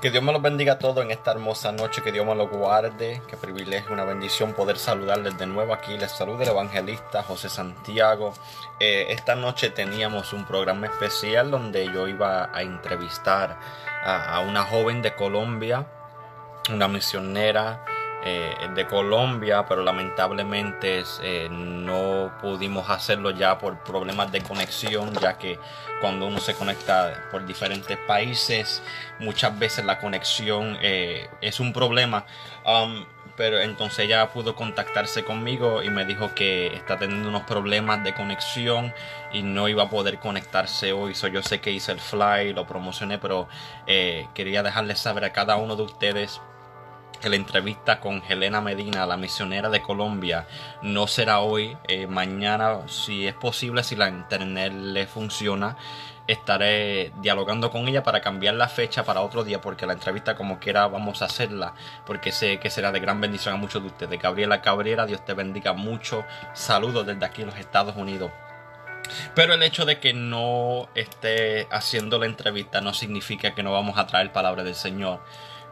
Que Dios me los bendiga a todos en esta hermosa noche, que Dios me los guarde, que privilegio, una bendición poder saludarles de nuevo aquí. Les saluda el evangelista José Santiago. Eh, esta noche teníamos un programa especial donde yo iba a entrevistar a, a una joven de Colombia, una misionera eh, de Colombia, pero lamentablemente eh, no pudimos hacerlo ya por problemas de conexión, ya que cuando uno se conecta por diferentes países, muchas veces la conexión eh, es un problema. Um, pero entonces ella pudo contactarse conmigo y me dijo que está teniendo unos problemas de conexión y no iba a poder conectarse hoy. So, yo sé que hice el fly, lo promocioné, pero quería dejarles saber a cada uno de ustedes la entrevista con Helena Medina, la misionera de Colombia, no será hoy. Eh, mañana, si es posible, si la internet le funciona, estaré dialogando con ella para cambiar la fecha para otro día, porque la entrevista como quiera vamos a hacerla, porque sé que será de gran bendición a muchos de ustedes. Gabriela Cabrera, Dios te bendiga mucho. Saludos desde aquí en los Estados Unidos. Pero el hecho de que no esté haciendo la entrevista no significa que no vamos a traer palabra del Señor.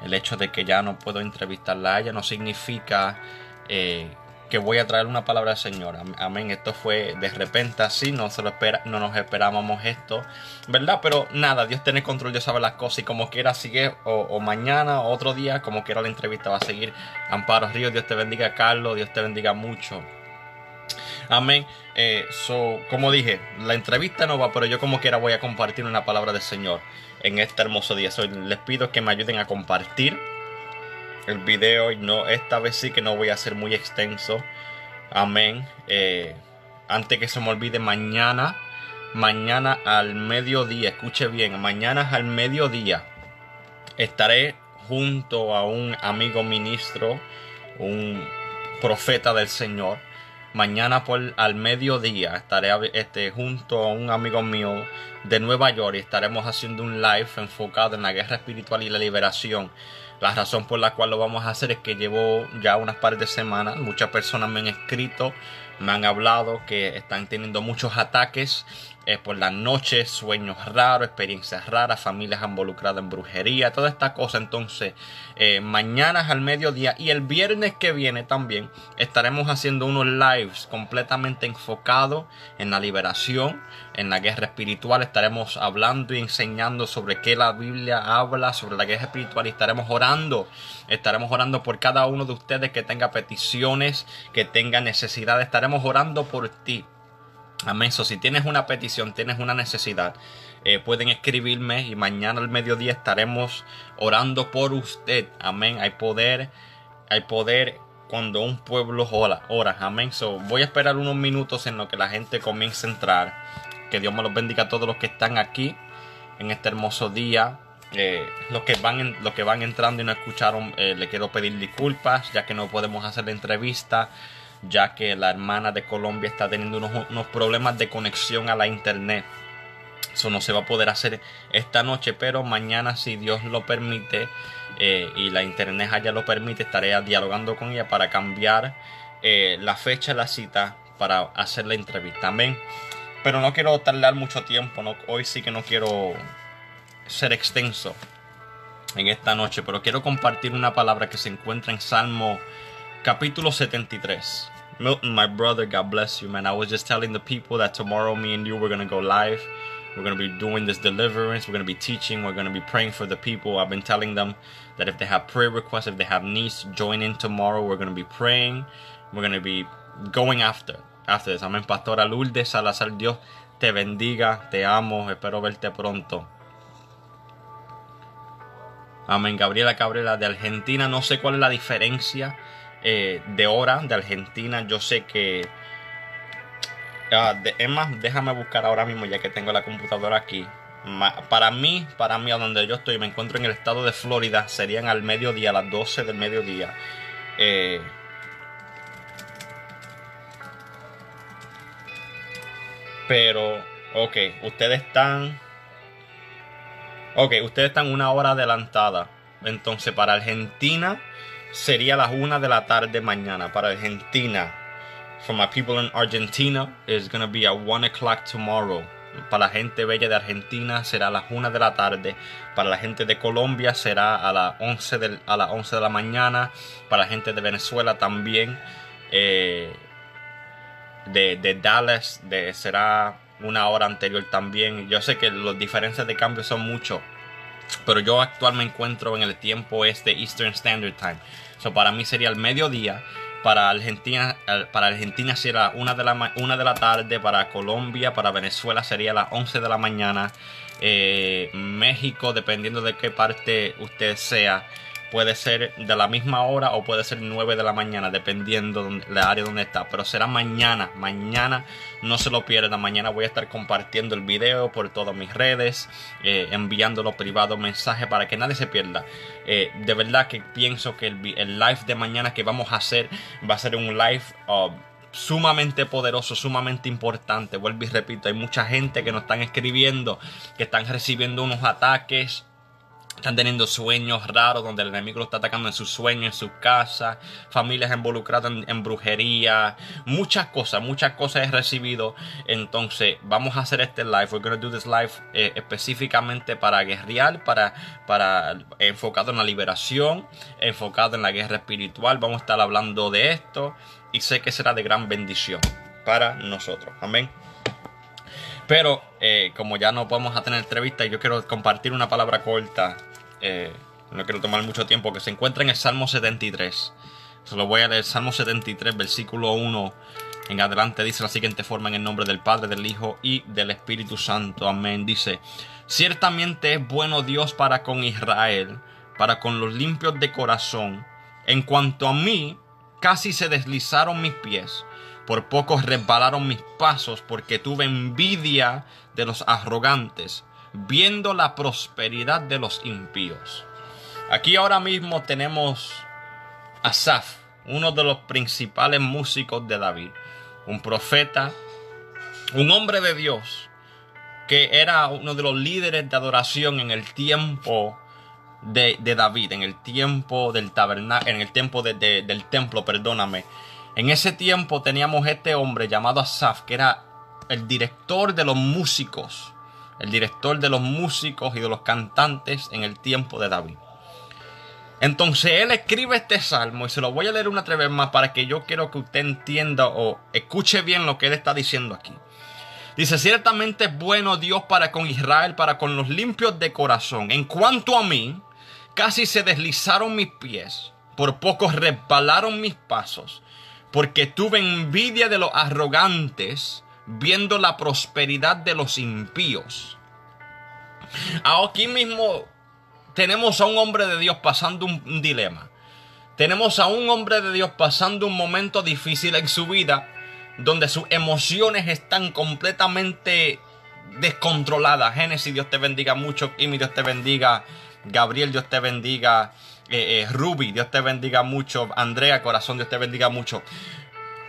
El hecho de que ya no puedo entrevistarla a ella no significa eh, que voy a traer una palabra del Señor. Amén. Esto fue de repente así, no, se lo espera, no nos esperábamos esto, ¿verdad? Pero nada, Dios tiene control, Dios sabe las cosas y como quiera sigue, o, mañana o otro día, como quiera la entrevista va a seguir. Amparo Río, Dios te bendiga, Carlos, Dios te bendiga mucho. Amén. Eh, so, como dije, la entrevista no va, pero yo como quiera voy a compartir una palabra del Señor en este hermoso día. So, les pido que me ayuden a compartir el video no, esta vez sí que no voy a ser muy extenso. Amén. Eh, antes que se me olvide, mañana, mañana al mediodía, escuche bien, mañana al mediodía estaré junto a un amigo ministro, un profeta del Señor Mañana por al mediodía estaré este, junto a un amigo mío de Nueva York y estaremos haciendo un live enfocado en la guerra espiritual y la liberación. La razón por la cual lo vamos a hacer es que llevo ya unas par de semanas, muchas personas me han escrito, me han hablado que están teniendo muchos ataques eh, por las noches, sueños raros, experiencias raras, familias involucradas en brujería, toda esta cosa. Entonces, eh, mañana al mediodía y el viernes que viene también estaremos haciendo unos lives completamente enfocados en la liberación, en la guerra espiritual. Estaremos hablando y enseñando sobre qué la Biblia habla sobre la guerra espiritual y estaremos orando. Estaremos orando por cada uno de ustedes que tenga peticiones, que tenga necesidades. Estaremos orando por ti. Amén. So, si tienes una petición, tienes una necesidad, eh, pueden escribirme y mañana al mediodía estaremos orando por usted. Amén. Hay poder, hay poder cuando un pueblo ora. ora. Amén. So, voy a esperar unos minutos en lo que la gente comience a entrar. Que Dios me los bendiga a todos los que están aquí en este hermoso día. Eh, los, que van los que van entrando y no escucharon, eh, le quiero pedir disculpas ya que no podemos hacer la entrevista ya que la hermana de Colombia está teniendo unos, problemas de conexión a la internet. Eso no se va a poder hacer esta noche, pero mañana, si Dios lo permite eh, y la internet allá lo permite, estaré dialogando con ella para cambiar eh, la fecha de la cita para hacer la entrevista. Amén. Pero no quiero tardar mucho tiempo. Hoy sí que no quiero ser extenso en esta noche, pero quiero compartir una palabra que se encuentra en Salmo Capítulo 73. Milton, my brother, God bless you, man. I was just telling the people that tomorrow me and you we're gonna go live. We're gonna be doing this deliverance. We're gonna be teaching. We're gonna be praying for the people. I've been telling them that if they have prayer requests, if they have needs, join in tomorrow. We're gonna be praying. We're gonna be going after after this. Amén. Pastora Lourdes Salazar, Dios te bendiga, te amo, espero verte pronto. Amén. Gabriela Cabrera de Argentina, no sé cuál es la diferencia eh, de hora de Argentina. Yo sé que Ah, es más, déjame buscar ahora mismo ya que tengo la computadora aquí. Para mí, para mí, a donde yo estoy, me encuentro en el estado de Florida, serían al mediodía, a las 12 del mediodía. Eh, pero, ok, ustedes están... Ok, ustedes están una hora adelantada. Entonces, para Argentina sería las una de la tarde mañana. Para Argentina, for my people in Argentina, it's gonna be at 1 o'clock tomorrow. Para la gente bella de Argentina será a las 1 de la tarde. Para la gente de Colombia será a las 11 de, a las 11 de la mañana. Para la gente de Venezuela también. Eh, de, de, Dallas será una hora anterior también. Yo sé que las diferencias de cambio son muchos. Pero yo actualmente me encuentro en el tiempo este Eastern Standard Time. So para mí sería el mediodía para Argentina, para Argentina será una de, la, una de la tarde, para Colombia, para Venezuela sería las 11 de la mañana, eh, México, dependiendo de qué parte usted sea, Puede ser de la misma hora o puede ser 9 de la mañana, dependiendo de la área donde está. Pero será mañana. Mañana no se lo pierda. Mañana voy a estar compartiendo el video por todas mis redes, eh, enviándolo privado mensaje para que nadie se pierda. Eh, de verdad que pienso que el, live de mañana que vamos a hacer va a ser un live. Uh, sumamente poderoso, sumamente importante. Vuelvo y repito, hay mucha gente que nos están escribiendo, que están recibiendo unos ataques están teniendo sueños raros donde el enemigo lo está atacando en sus sueños, en su casa, familias involucradas en, brujería, muchas cosas, muchas cosas he recibido. Entonces, vamos a hacer este live. We're going to do this live eh, específicamente para guerrear, para, para enfocado en la liberación, enfocado en la guerra espiritual. Vamos a estar hablando de esto y sé que será de gran bendición para nosotros. Amén. Pero eh, como ya no podemos tener entrevista, yo quiero compartir una palabra corta eh, no quiero tomar mucho tiempo, que se encuentra en el Salmo 73. Se lo voy a leer, Salmo 73, versículo 1 en adelante, dice la siguiente forma, en el nombre del Padre, del Hijo y del Espíritu Santo. Amén. Dice, ciertamente es bueno Dios para con Israel, para con los limpios de corazón. En cuanto a mí, casi se deslizaron mis pies. Por poco resbalaron mis pasos porque tuve envidia de los arrogantes viendo la prosperidad de los impíos. Aquí ahora mismo tenemos a Asaf, uno de los principales músicos de David, un profeta, un hombre de Dios, que era uno de los líderes de adoración en el tiempo de, David, en el tiempo del tabernáculo, en el tiempo del templo, perdóname. En ese tiempo teníamos este hombre llamado Asaf, que era el director de los músicos el director de los músicos y de los cantantes en el tiempo de David. Entonces él escribe este salmo y se lo voy a leer una vez más para que yo quiero que usted entienda o escuche bien lo que él está diciendo aquí. Dice, ciertamente es bueno Dios para con Israel, para con los limpios de corazón. En cuanto a mí, casi se deslizaron mis pies, por poco resbalaron mis pasos, porque tuve envidia de los arrogantes viendo la prosperidad de los impíos. Aquí mismo tenemos a un hombre de Dios pasando un dilema. Tenemos a un hombre de Dios pasando un momento difícil en su vida donde sus emociones están completamente descontroladas. Génesis, Dios te bendiga mucho. Kimi, Dios te bendiga. Gabriel, Dios te bendiga. Eh, eh, Ruby, Dios te bendiga mucho. Andrea, corazón, Dios te bendiga mucho.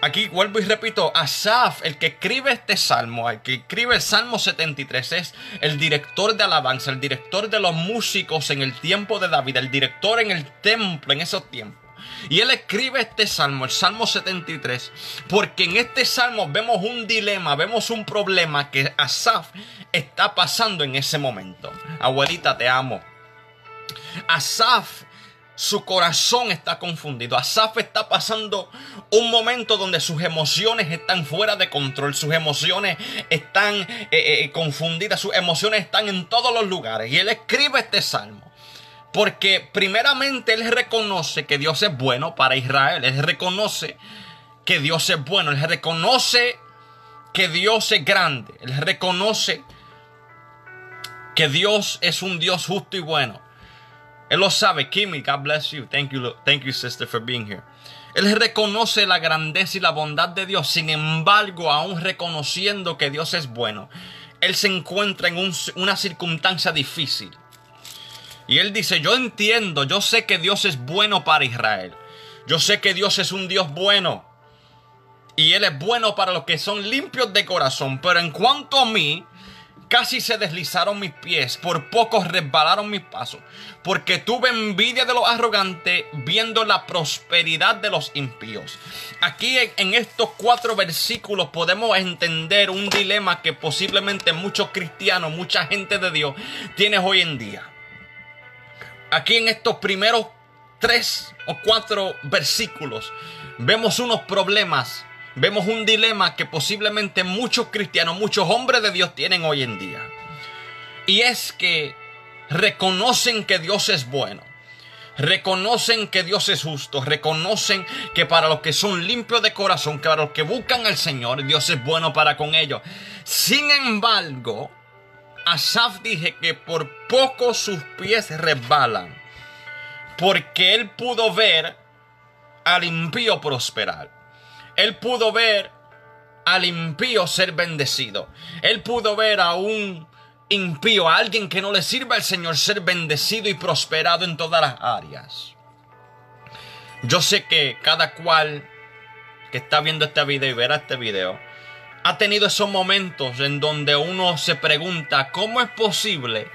Aquí vuelvo y repito, Asaf, el que escribe este salmo, el que escribe el Salmo 73, es el director de alabanza, el director de los músicos en el tiempo de David, el director en el templo en esos tiempos. Y él escribe este salmo, el Salmo 73, porque en este salmo vemos un dilema, vemos un problema que Asaf está pasando en ese momento. Abuelita, te amo. Asaf su corazón está confundido. Asaf está pasando un momento donde sus emociones están fuera de control, sus emociones están eh, eh, confundidas, sus emociones están en todos los lugares. Y él escribe este salmo. Porque primeramente él reconoce que Dios es bueno para Israel. Él reconoce que Dios es bueno. Él reconoce que Dios es grande. Él reconoce que Dios es un Dios justo y bueno. Él lo sabe. Kimi, God bless you. Thank you, thank you, sister, for being here. Él reconoce la grandeza y la bondad de Dios, sin embargo, aún reconociendo que Dios es bueno, él se encuentra en una circunstancia difícil. Y él dice, yo entiendo, yo sé que Dios es bueno para Israel. Yo sé que Dios es un Dios bueno. Y Él es bueno para los que son limpios de corazón. Pero en cuanto a mí, Casi se deslizaron mis pies, por poco resbalaron mis pasos, porque tuve envidia de los arrogantes viendo la prosperidad de los impíos. Aquí en, estos cuatro versículos podemos entender un dilema que posiblemente muchos cristianos, mucha gente de Dios tiene hoy en día. Aquí en estos primeros tres o cuatro versículos vemos unos problemas vemos un dilema que posiblemente muchos cristianos, muchos hombres de Dios tienen hoy en día. Y es que reconocen que Dios es bueno. Reconocen que Dios es justo, reconocen que para los que son limpios de corazón, que para los que buscan al Señor, Dios es bueno para con ellos. Sin embargo, Asaf dije que por poco sus pies resbalan, porque él pudo ver al impío prosperar él pudo ver al impío ser bendecido. Él pudo ver a un impío, a alguien que no le sirva al Señor, ser bendecido y prosperado en todas las áreas. Yo sé que cada cual que está viendo este video y verá este video, ha tenido esos momentos en donde uno se pregunta, ¿cómo es posible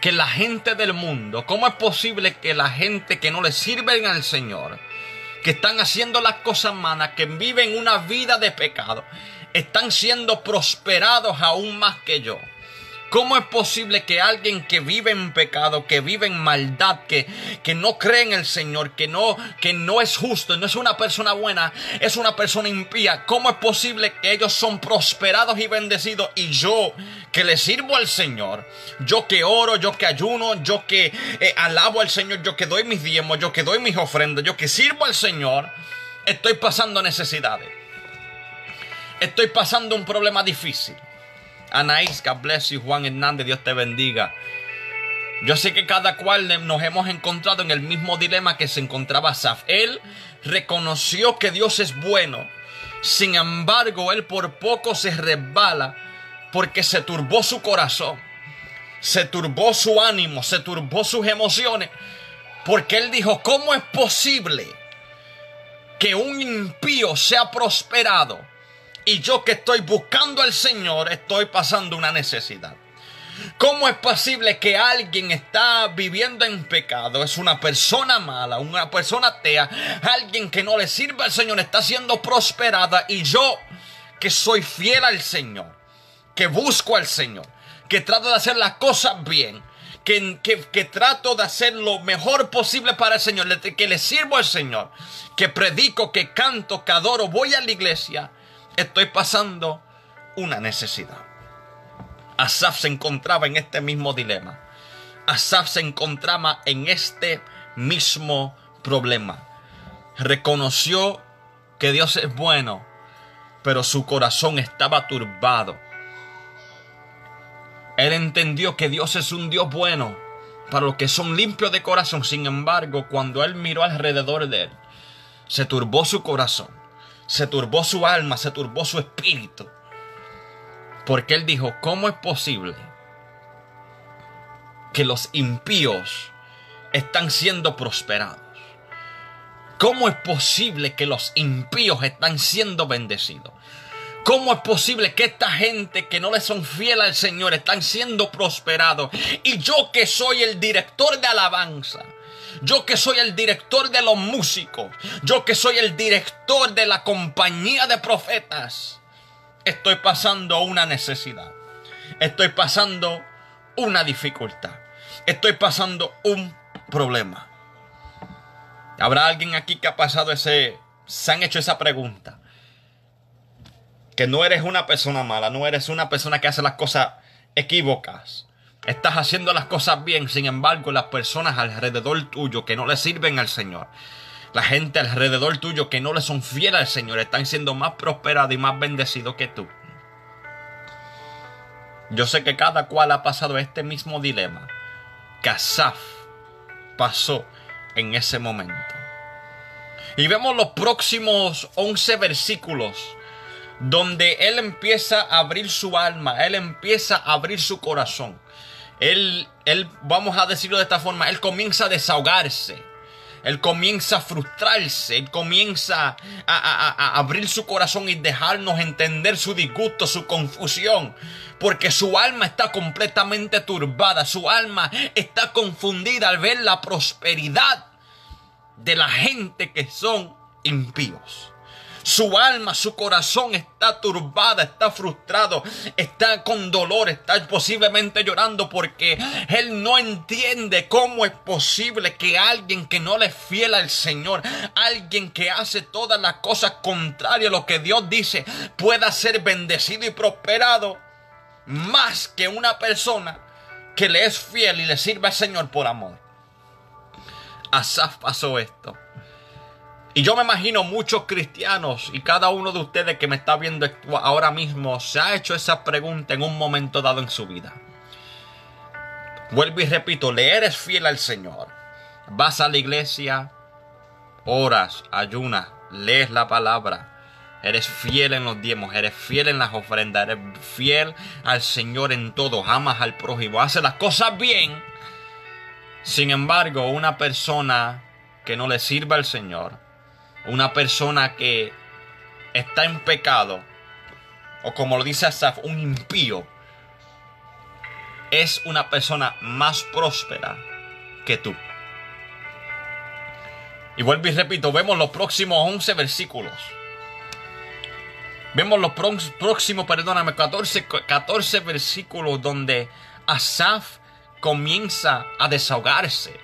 que la gente del mundo, cómo es posible que la gente que no le sirven al Señor, que están haciendo las cosas malas, que viven una vida de pecado, están siendo prosperados aún más que yo. ¿Cómo es posible que alguien que vive en pecado, que vive en maldad, que, que no cree en el Señor, que no, que no es justo, no es una persona buena, es una persona impía? ¿Cómo es posible que ellos son prosperados y bendecidos y yo que le sirvo al Señor, yo que oro, yo que ayuno, yo que eh, alabo al Señor, yo que doy mis diezmos, yo que doy mis ofrendas, yo que sirvo al Señor, estoy pasando necesidades? Estoy pasando un problema difícil. Anaís, God bless you. Juan Hernández, Dios te bendiga. Yo sé que cada cual nos hemos encontrado en el mismo dilema que se encontraba Saf. Él reconoció que Dios es bueno. Sin embargo, él por poco se resbala porque se turbó su corazón. Se turbó su ánimo, se turbó sus emociones. Porque él dijo, ¿cómo es posible que un impío sea prosperado? y yo que estoy buscando al Señor estoy pasando una necesidad. ¿Cómo es posible que alguien está viviendo en pecado? Es una persona mala, una persona atea, alguien que no le sirve al Señor está siendo prosperada y yo que soy fiel al Señor, que busco al Señor, que trato de hacer las cosas bien, que, que, trato de hacer lo mejor posible para el Señor, que le sirvo al Señor, que predico, que canto, que adoro, voy a la iglesia estoy pasando una necesidad. Asaf se encontraba en este mismo dilema. Asaf se encontraba en este mismo problema. Reconoció que Dios es bueno, pero su corazón estaba turbado. Él entendió que Dios es un Dios bueno para los que son limpios de corazón. Sin embargo, cuando él miró alrededor de él, se turbó su corazón se turbó su alma, se turbó su espíritu. Porque él dijo, ¿cómo es posible que los impíos están siendo prosperados? ¿Cómo es posible que los impíos están siendo bendecidos? ¿Cómo es posible que esta gente que no le son fiel al Señor están siendo prosperados? Y yo que soy el director de alabanza, yo que soy el director de los músicos, yo que soy el director de la compañía de profetas, estoy pasando una necesidad. Estoy pasando una dificultad. Estoy pasando un problema. ¿Habrá alguien aquí que ha pasado ese, se han hecho esa pregunta? Que no eres una persona mala, no eres una persona que hace las cosas equívocas. Estás haciendo las cosas bien, sin embargo, las personas alrededor tuyo que no le sirven al Señor, la gente alrededor tuyo que no le son fieles al Señor, están siendo más prosperados y más bendecidos que tú. Yo sé que cada cual ha pasado este mismo dilema que Asaf pasó en ese momento. Y vemos los próximos 11 versículos donde Él empieza a abrir su alma, Él empieza a abrir su corazón. Él, él, vamos a decirlo de esta forma, Él comienza a desahogarse. Él comienza a frustrarse, Él comienza a, abrir su corazón y dejarnos entender su disgusto, su confusión, porque su alma está completamente turbada, su alma está confundida al ver la prosperidad de la gente que son impíos. Su alma, su corazón está turbada, está frustrado, está con dolor, está posiblemente llorando porque él no entiende cómo es posible que alguien que no le es fiel al Señor, alguien que hace todas las cosas contrarias a lo que Dios dice, pueda ser bendecido y prosperado más que una persona que le es fiel y le sirve al Señor por amor. Asaf pasó esto. Y yo me imagino muchos cristianos y cada uno de ustedes que me está viendo ahora mismo se ha hecho esa pregunta en un momento dado en su vida. Vuelvo y repito, le eres fiel al Señor. Vas a la iglesia, oras, ayunas, lees la palabra. Eres fiel en los diezmos, eres fiel en las ofrendas, eres fiel al Señor en todo, amas al prójimo, haces las cosas bien. Sin embargo, una persona que no le sirve al Señor, una persona que está en pecado, o como lo dice Asaf, un impío, es una persona más próspera que tú. Y vuelvo y repito, vemos los próximos 11 versículos. Vemos los próximos, perdóname, 14, 14 versículos donde Asaf comienza a desahogarse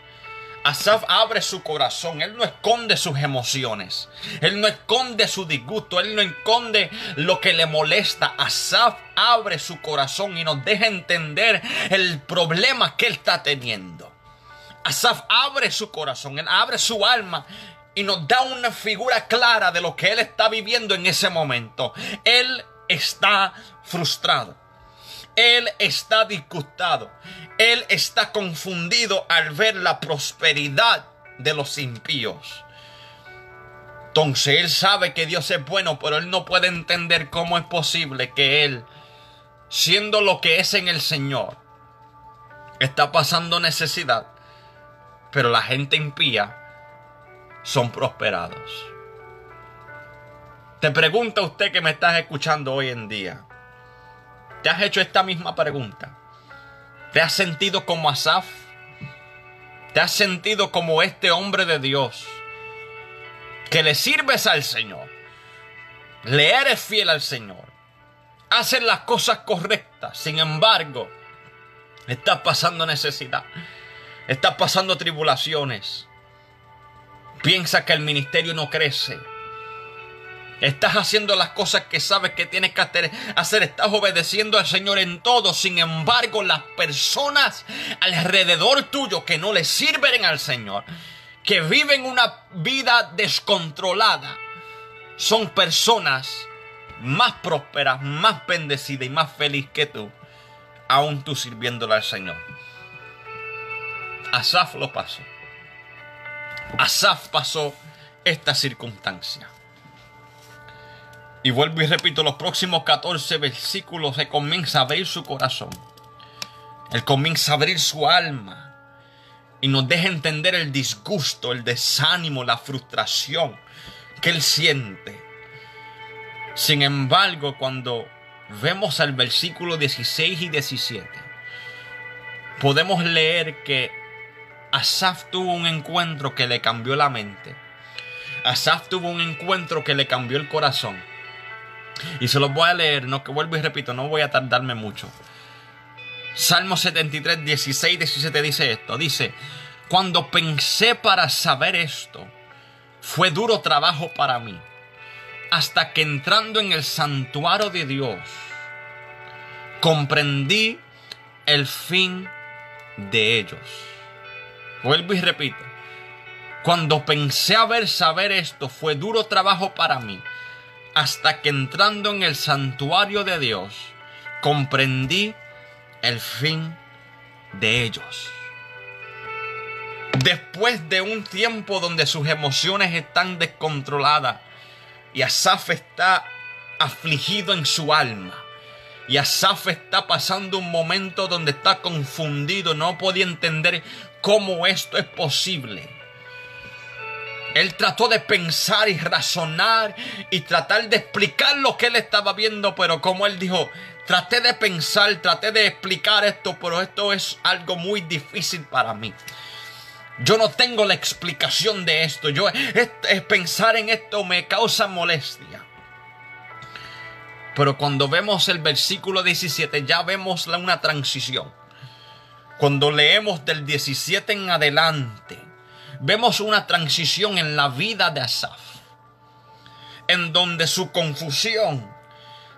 Asaf abre su corazón, él no esconde sus emociones, él no esconde su disgusto, él no esconde lo que le molesta. Asaf abre su corazón y nos deja entender el problema que él está teniendo. Asaf abre su corazón, él abre su alma y nos da una figura clara de lo que él está viviendo en ese momento. Él está frustrado. Él está disgustado. Él está confundido al ver la prosperidad de los impíos. Entonces él sabe que Dios es bueno, pero él no puede entender cómo es posible que él, siendo lo que es en el Señor, está pasando necesidad, pero la gente impía son prosperados. Te pregunta usted que me estás escuchando hoy en día, ¿Te has hecho esta misma pregunta? ¿Te has sentido como Asaf? ¿Te has sentido como este hombre de Dios? Que le sirves al Señor. Le eres fiel al Señor. Haces las cosas correctas. Sin embargo, estás pasando necesidad. Estás pasando tribulaciones. Piensa que el ministerio no crece Estás haciendo las cosas que sabes que tienes que hacer. Estás obedeciendo al Señor en todo. Sin embargo, las personas alrededor tuyo que no le sirven al Señor, que viven una vida descontrolada, son personas más prósperas, más bendecidas y más felices que tú, aún tú sirviéndole al Señor. Asaf lo pasó. Asaf pasó esta circunstancia. Y vuelvo y repito, los próximos 14 versículos se comienza a abrir su corazón. Él comienza a abrir su alma. Y nos deja entender el disgusto, el desánimo, la frustración que él siente. Sin embargo, cuando vemos al versículo 16 y 17, podemos leer que Asaf tuvo un encuentro que le cambió la mente. Asaf tuvo un encuentro que le cambió el corazón. Y se los voy a leer, no que vuelvo y repito, no voy a tardarme mucho. Salmo 73, 16, 17 dice esto. Dice, cuando pensé para saber esto, fue duro trabajo para mí, hasta que entrando en el santuario de Dios, comprendí el fin de ellos. Vuelvo y repito, cuando pensé haber saber esto, fue duro trabajo para mí, hasta que entrando en el santuario de Dios, comprendí el fin de ellos. Después de un tiempo donde sus emociones están descontroladas y Asaf está afligido en su alma. Y Asaf está pasando un momento donde está confundido, no podía entender cómo esto es posible. Él trató de pensar y razonar y tratar de explicar lo que él estaba viendo, pero como él dijo, traté de pensar, traté de explicar esto, pero esto es algo muy difícil para mí. Yo no tengo la explicación de esto. Yo es, pensar en esto me causa molestia. Pero cuando vemos el versículo 17 ya vemos una transición. Cuando leemos del 17 en adelante, vemos una transición en la vida de Asaf, en donde su confusión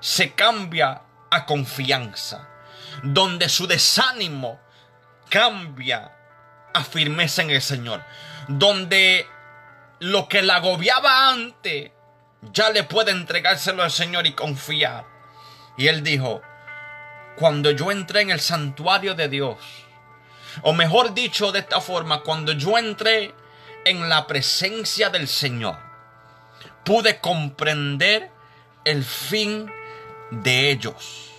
se cambia a confianza, donde su desánimo cambia a firmeza en el Señor, donde lo que la agobiaba antes ya le puede entregárselo al Señor y confiar. Y él dijo, cuando yo entré en el santuario de Dios, o mejor dicho de esta forma, cuando yo entré en la presencia del Señor, pude comprender el fin de ellos.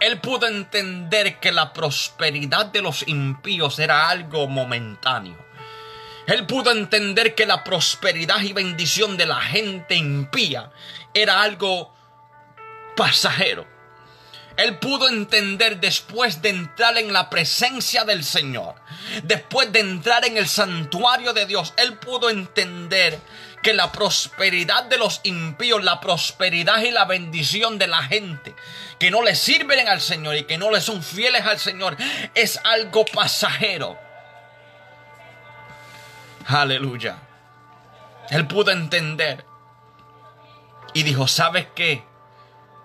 Él pudo entender que la prosperidad de los impíos era algo momentáneo. Él pudo entender que la prosperidad y bendición de la gente impía era algo pasajero. Él pudo entender después de entrar en la presencia del Señor, después de entrar en el santuario de Dios, él pudo entender que la prosperidad de los impíos, la prosperidad y la bendición de la gente que no le sirven al Señor y que no le son fieles al Señor es algo pasajero. Aleluya. Él pudo entender y dijo, ¿sabes qué?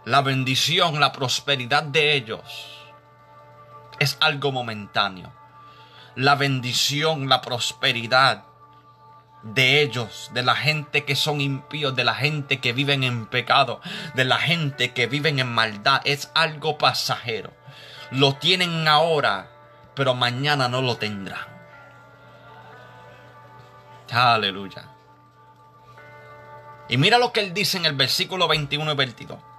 La bendición, la prosperidad de ellos es algo momentáneo. La bendición, la prosperidad de ellos, de la gente que son impíos, de la gente que viven en pecado, de la gente que viven en maldad, es algo pasajero. Lo tienen ahora, pero mañana no lo tendrán. Aleluya. Y mira lo que él dice en el versículo 21 y 22.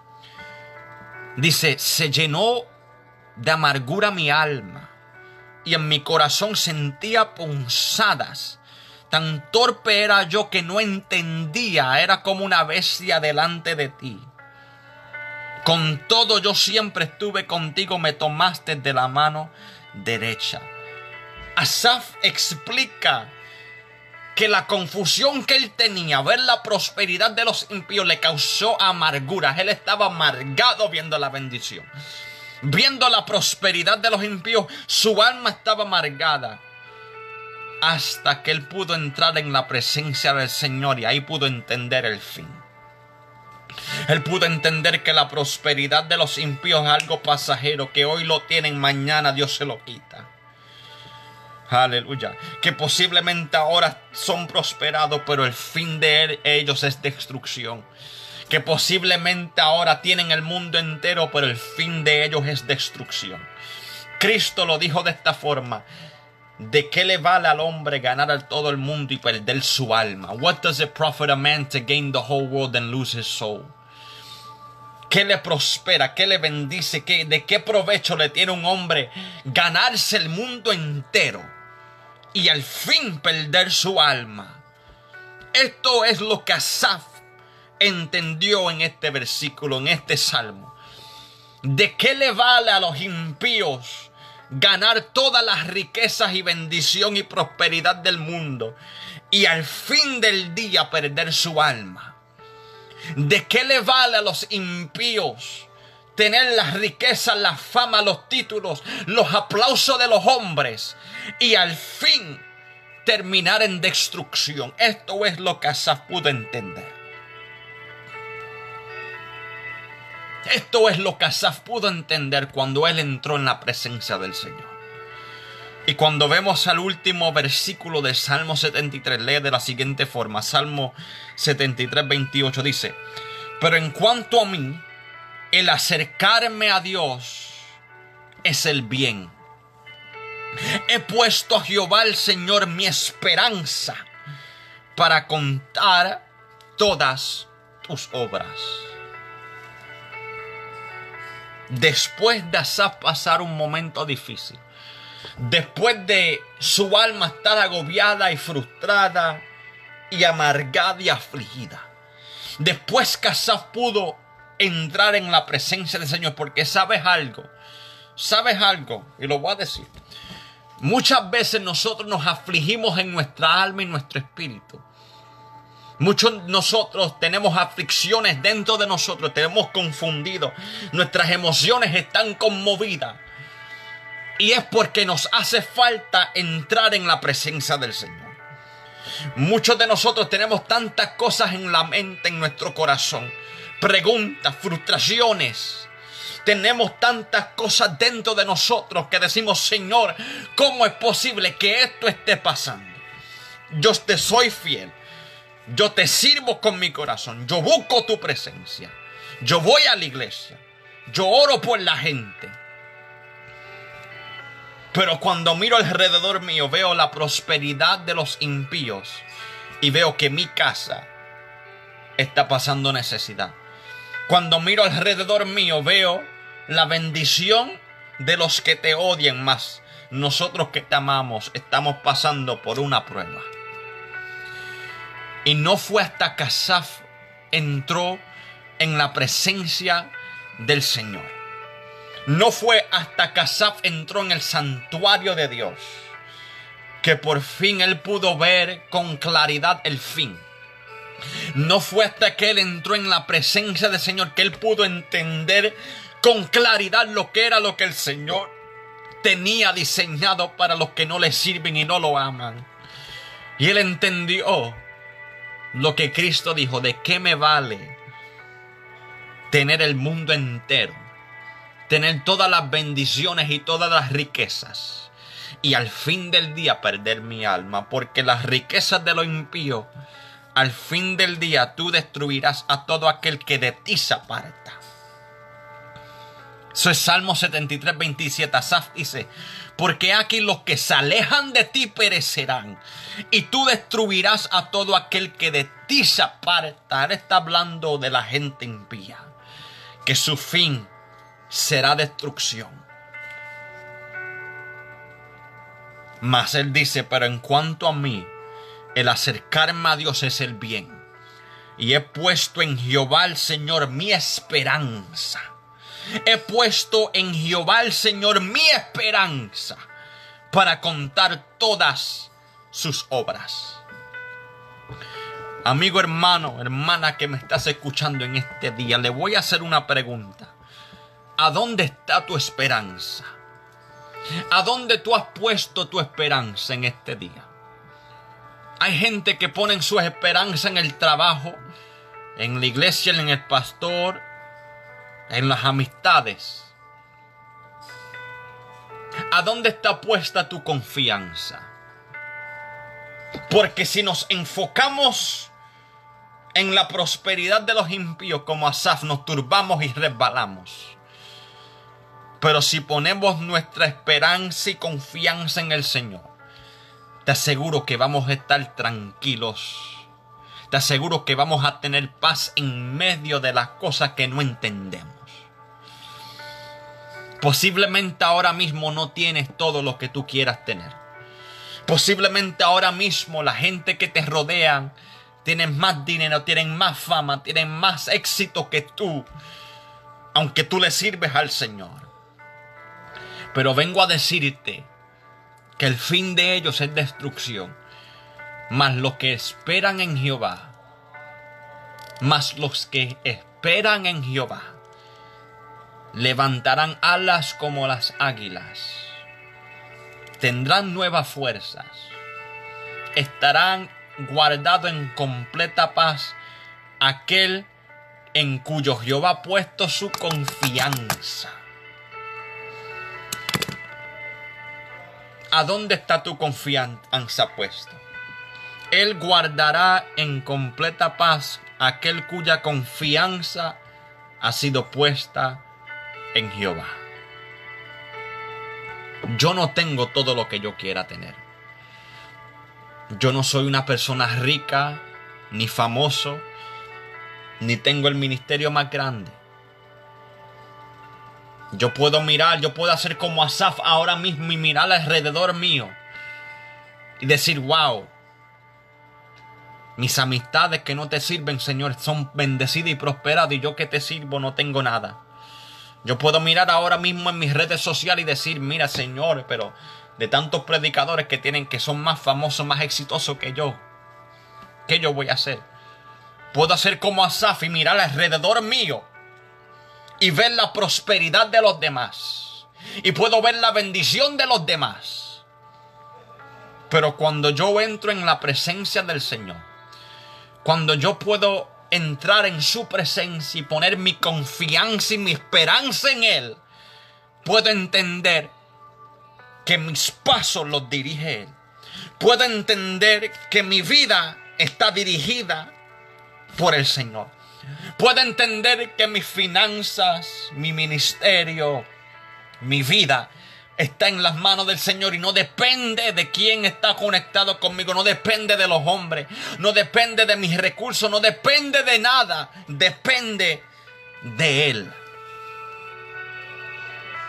Dice, se llenó de amargura mi alma y en mi corazón sentía punzadas. Tan torpe era yo que no entendía, era como una bestia delante de ti. Con todo yo siempre estuve contigo, me tomaste de la mano derecha. Asaf explica que la confusión que él tenía, ver la prosperidad de los impíos, le causó amargura. Él estaba amargado viendo la bendición. Viendo la prosperidad de los impíos, su alma estaba amargada. Hasta que él pudo entrar en la presencia del Señor y ahí pudo entender el fin. Él pudo entender que la prosperidad de los impíos es algo pasajero, que hoy lo tienen, mañana Dios se lo quita. Aleluya. Que posiblemente ahora son prosperados, pero el fin de ellos es destrucción. Que posiblemente ahora tienen el mundo entero, pero el fin de ellos es destrucción. Cristo lo dijo de esta forma. ¿De qué le vale al hombre ganar a todo el mundo y perder su alma? What does it profit a man to gain the whole world and lose his soul? ¿Qué le prospera? ¿Qué le bendice? ¿Qué, ¿De qué provecho le tiene un hombre ganarse el mundo entero? Y al fin perder su alma. Esto es lo que Asaf entendió en este versículo, en este salmo. ¿De qué le vale a los impíos ganar todas las riquezas y bendición y prosperidad del mundo y al fin del día perder su alma? ¿De qué le vale a los impíos tener las riquezas, la fama, los títulos, los aplausos de los hombres y al fin terminar en destrucción. Esto es lo que Asaf pudo entender. Esto es lo que Asaf pudo entender cuando él entró en la presencia del Señor. Y cuando vemos al último versículo de Salmo 73, lee de la siguiente forma. Salmo 73, 28 dice, pero en cuanto a mí, el acercarme a Dios es el bien He puesto a Jehová el Señor mi esperanza para contar todas tus obras. Después de Asaf pasar un momento difícil, después de su alma estar agobiada y frustrada y amargada y afligida, después que Asaf pudo entrar en la presencia del Señor, porque sabes algo, sabes algo, y lo voy a decir. Muchas veces nosotros nos afligimos en nuestra alma y nuestro espíritu. Muchos de nosotros tenemos aflicciones dentro de nosotros, tenemos confundido, nuestras emociones están conmovidas. Y es porque nos hace falta entrar en la presencia del Señor. Muchos de nosotros tenemos tantas cosas en la mente, en nuestro corazón. Preguntas, frustraciones. Tenemos tantas cosas dentro de nosotros que decimos, Señor, ¿cómo es posible que esto esté pasando? Yo te soy fiel. Yo te sirvo con mi corazón. Yo busco tu presencia. Yo voy a la iglesia. Yo oro por la gente. Pero cuando miro alrededor mío veo la prosperidad de los impíos y veo que mi casa está pasando necesidad. Cuando miro alrededor mío veo la bendición de los que te odian más. Nosotros que te amamos estamos pasando por una prueba. Y no fue hasta que Asaf entró en la presencia del Señor. No fue hasta que Asaf entró en el santuario de Dios que por fin él pudo ver con claridad el fin. No fue hasta que él entró en la presencia del Señor que él pudo entender con claridad lo que era lo que el Señor tenía diseñado para los que no le sirven y no lo aman. Y él entendió lo que Cristo dijo, ¿de qué me vale tener el mundo entero? Tener todas las bendiciones y todas las riquezas. Y al fin del día perder mi alma, porque las riquezas de lo impío, al fin del día tú destruirás a todo aquel que de ti se aparta. Eso es Salmo 73, 27. Asaf dice, porque aquí los que se alejan de ti perecerán, y tú destruirás a todo aquel que de ti se aparta. Él está hablando de la gente impía, que su fin será destrucción. Mas él dice, pero en cuanto a mí, el acercarme a Dios es el bien. Y he puesto en Jehová el Señor mi esperanza. He puesto en Jehová el Señor mi esperanza para contar todas sus obras. Amigo hermano, hermana que me estás escuchando en este día, le voy a hacer una pregunta. ¿A dónde está tu esperanza? ¿A dónde tú has puesto tu esperanza en este día? Hay gente que pone su esperanza en el trabajo, en la iglesia, en el pastor, en las amistades. ¿A dónde está puesta tu confianza? Porque si nos enfocamos en la prosperidad de los impíos como Asaf, nos turbamos y resbalamos. Pero si ponemos nuestra esperanza y confianza en el Señor, te aseguro que vamos a estar tranquilos. Te aseguro que vamos a tener paz en medio de las cosas que no entendemos. Posiblemente ahora mismo no tienes todo lo que tú quieras tener. Posiblemente ahora mismo la gente que te rodea tienen más dinero, tienen más fama, tienen más éxito que tú, aunque tú le sirves al Señor. Pero vengo a decirte que el fin de ellos es destrucción, mas los que esperan en Jehová, mas los que esperan en Jehová, levantarán alas como las águilas, tendrán nuevas fuerzas, estarán guardados en completa paz aquel en cuyo Jehová ha puesto su confianza. ¿A dónde está tu confianza puesta? Él guardará en completa paz aquel cuya confianza ha sido puesta en Jehová. Yo no tengo todo lo que yo quiera tener. Yo no soy una persona rica, ni famoso, ni tengo el ministerio más grande. Yo puedo mirar, yo puedo hacer como Asaf ahora mismo y mirar alrededor mío y decir, wow, mis amistades que no te sirven, Señor, son bendecidas y prosperadas y yo que te sirvo no tengo nada. Yo puedo mirar ahora mismo en mis redes sociales y decir, mira, Señor, pero de tantos predicadores que tienen que son más famosos, más exitosos que yo, ¿qué yo voy a hacer? Puedo hacer como Asaf y mirar alrededor mío y ver la prosperidad de los demás. Y puedo ver la bendición de los demás. Pero cuando yo entro en la presencia del Señor, cuando yo puedo entrar en su presencia y poner mi confianza y mi esperanza en Él, puedo entender que mis pasos los dirige Él. Puedo entender que mi vida está dirigida por el Señor. Puedo entender que mis finanzas, mi ministerio, mi vida está en las manos del Señor y no depende de quién está conectado conmigo, no depende de los hombres, no depende de mis recursos, no depende de nada, depende de Él.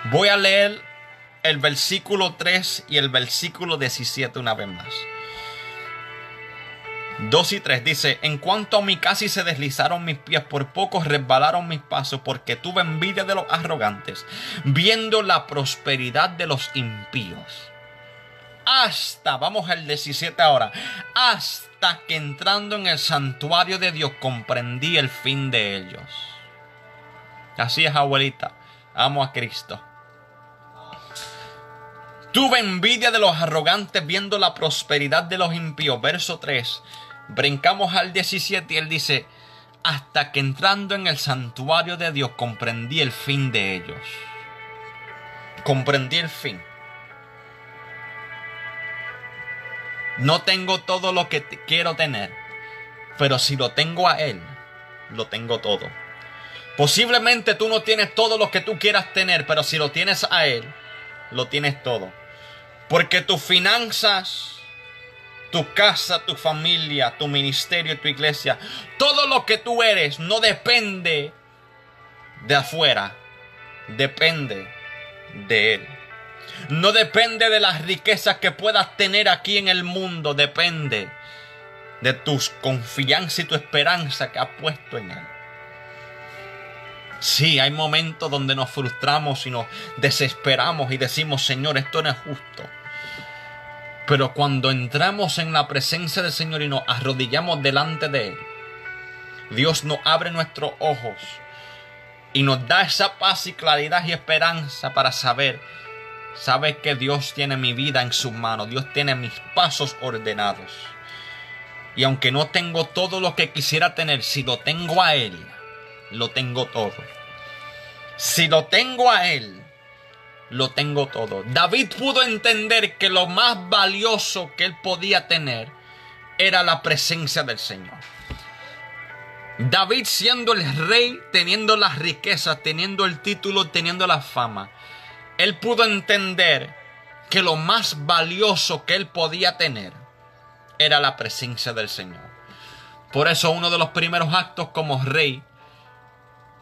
Voy a leer el versículo 3 y el versículo 17 una vez más. 2 y 3 dice, en cuanto a mí casi se deslizaron mis pies, por poco resbalaron mis pasos, porque tuve envidia de los arrogantes, viendo la prosperidad de los impíos. Hasta, vamos al 17 ahora, hasta que entrando en el santuario de Dios comprendí el fin de ellos. Así es, abuelita, amo a Cristo. Tuve envidia de los arrogantes viendo la prosperidad de los impíos. Verso 3. Brincamos al 17 y él dice, hasta que entrando en el santuario de Dios comprendí el fin de ellos. Comprendí el fin. No tengo todo lo que quiero tener, pero si lo tengo a Él, lo tengo todo. Posiblemente tú no tienes todo lo que tú quieras tener, pero si lo tienes a Él, lo tienes todo. Porque tus finanzas, tu casa, tu familia, tu ministerio, tu iglesia, todo lo que tú eres no depende de afuera, depende de Él. No depende de las riquezas que puedas tener aquí en el mundo, depende de tu confianza y tu esperanza que has puesto en Él. Sí, hay momentos donde nos frustramos y nos desesperamos y decimos, Señor, esto no es justo. Pero cuando entramos en la presencia del Señor y nos arrodillamos delante de Él, Dios nos abre nuestros ojos y nos da esa paz y claridad y esperanza para saber, sabe que Dios tiene mi vida en sus manos, Dios tiene mis pasos ordenados. Y aunque no tengo todo lo que quisiera tener, si lo tengo a Él, lo tengo todo. Si lo tengo a Él, lo tengo todo. David pudo entender que lo más valioso que él podía tener era la presencia del Señor. David siendo el rey, teniendo las riquezas, teniendo el título, teniendo la fama, él pudo entender que lo más valioso que él podía tener era la presencia del Señor. Por eso uno de los primeros actos como rey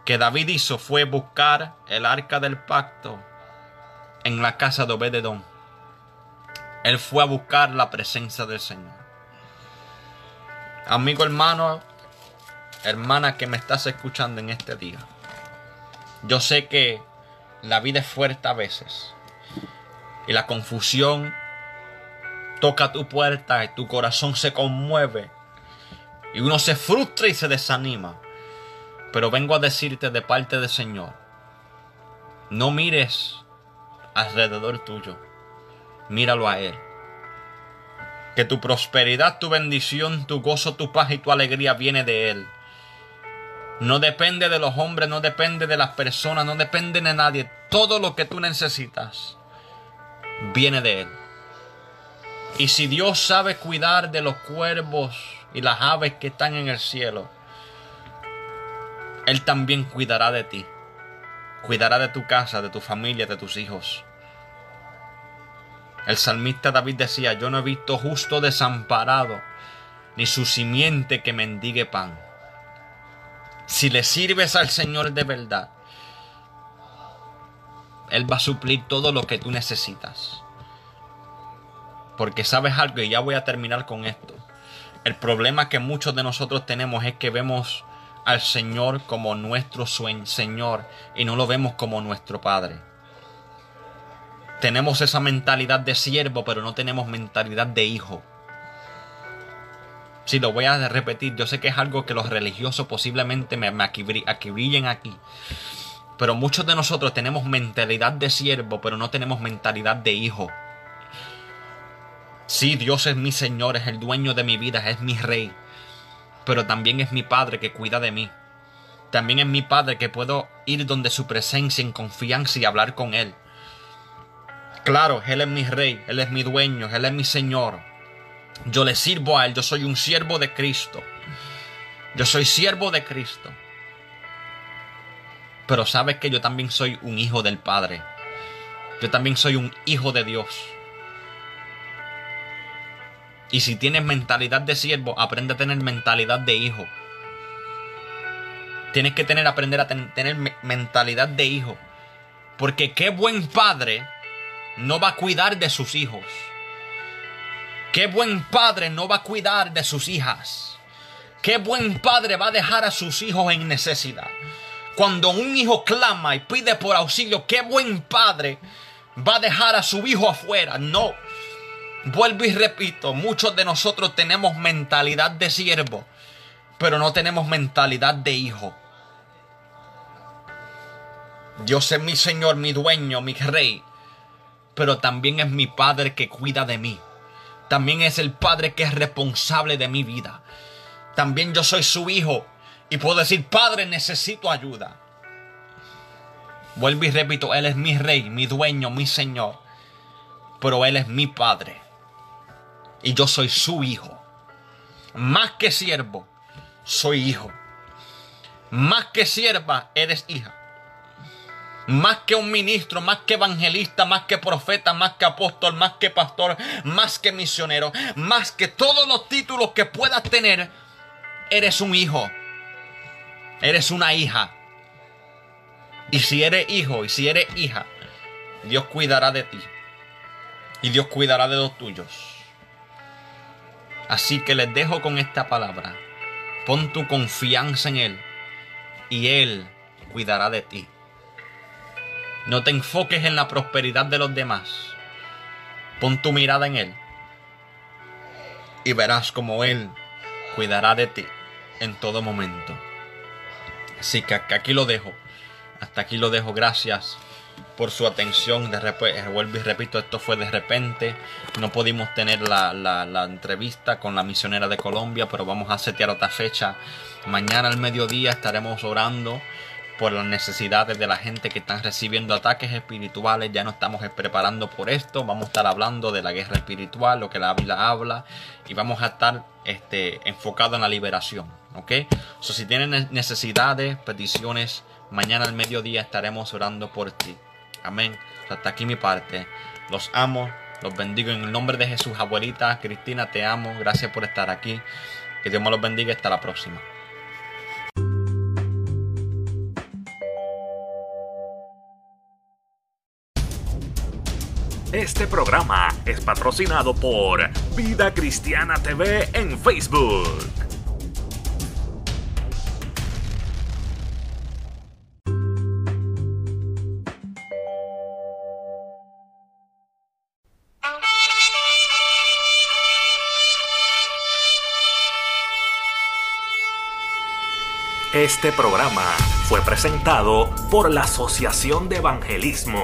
que David hizo fue buscar el arca del pacto en la casa de Obededón. Él fue a buscar la presencia del Señor. Amigo hermano, hermana que me estás escuchando en este día. Yo sé que la vida es fuerte a veces. Y la confusión toca tu puerta y tu corazón se conmueve. Y uno se frustra y se desanima. Pero vengo a decirte de parte del Señor. No mires alrededor tuyo. Míralo a Él. Que tu prosperidad, tu bendición, tu gozo, tu paz y tu alegría viene de Él. No depende de los hombres, no depende de las personas, no depende de nadie. Todo lo que tú necesitas viene de Él. Y si Dios sabe cuidar de los cuervos y las aves que están en el cielo, Él también cuidará de ti. Cuidará de tu casa, de tu familia, de tus hijos. El salmista David decía, yo no he visto justo desamparado, ni su simiente que mendigue pan. Si le sirves al Señor de verdad, Él va a suplir todo lo que tú necesitas. Porque sabes algo, y ya voy a terminar con esto. El problema que muchos de nosotros tenemos es que vemos al Señor como nuestro Señor y no lo vemos como nuestro Padre. Tenemos esa mentalidad de siervo, pero no tenemos mentalidad de hijo. Si lo voy a repetir, yo sé que es algo que los religiosos posiblemente me, me brillen aquí. Pero muchos de nosotros tenemos mentalidad de siervo, pero no tenemos mentalidad de hijo. Sí, Dios es mi Señor, es el dueño de mi vida, es mi rey. Pero también es mi Padre que cuida de mí. También es mi Padre que puedo ir donde su presencia en confianza y hablar con Él. Claro, Él es mi rey, Él es mi dueño, Él es mi Señor. Yo le sirvo a Él, yo soy un siervo de Cristo. Yo soy siervo de Cristo. Pero sabes que yo también soy un hijo del Padre. Yo también soy un hijo de Dios. Y si tienes mentalidad de siervo, aprende a tener mentalidad de hijo. Tienes que tener, aprender a tener mentalidad de hijo. Porque qué buen padre no va a cuidar de sus hijos. Qué buen padre no va a cuidar de sus hijas. Qué buen padre va a dejar a sus hijos en necesidad. Cuando un hijo clama y pide por auxilio, qué buen padre va a dejar a su hijo afuera. No. Vuelvo y repito, muchos de nosotros tenemos mentalidad de siervo, pero no tenemos mentalidad de hijo. Dios es mi Señor, mi dueño, mi rey pero también es mi Padre que cuida de mí. También es el Padre que es responsable de mi vida. También yo soy su hijo y puedo decir, Padre, necesito ayuda. Vuelvo y repito, Él es mi rey, mi dueño, mi Señor. Pero Él es mi Padre. Y yo soy su hijo. Más que siervo, soy hijo. Más que sierva, eres hija más que un ministro, más que evangelista, más que profeta, más que apóstol, más que pastor, más que misionero, más que todos los títulos que puedas tener, eres un hijo, eres una hija. Y si eres hijo y si eres hija, Dios cuidará de ti. Y Dios cuidará de los tuyos. Así que les dejo con esta palabra. Pon tu confianza en Él y Él cuidará de ti. No te enfoques en la prosperidad de los demás. Pon tu mirada en Él. Y verás como Él cuidará de ti en todo momento. Así que aquí lo dejo. Hasta aquí lo dejo. Gracias por su atención. De repente, vuelvo y repito, esto fue de repente. No pudimos tener la, la, entrevista con la misionera de Colombia, pero vamos a setear otra fecha. Mañana al mediodía estaremos orando por las necesidades de la gente que están recibiendo ataques espirituales. Ya no estamos preparando por esto. Vamos a estar hablando de la guerra espiritual, lo que la Biblia habla. Y vamos a estar este, enfocados en la liberación. ¿Ok? So, si tienen necesidades, peticiones, mañana al mediodía estaremos orando por ti. Amén. hasta aquí mi parte. Los amo. Los bendigo en el nombre de Jesús, abuelita. Cristina, te amo. Gracias por estar aquí. Que Dios me los bendiga. Hasta la próxima. Este programa es patrocinado por Vida Cristiana TV en Facebook. Este programa fue presentado por la Asociación de Evangelismo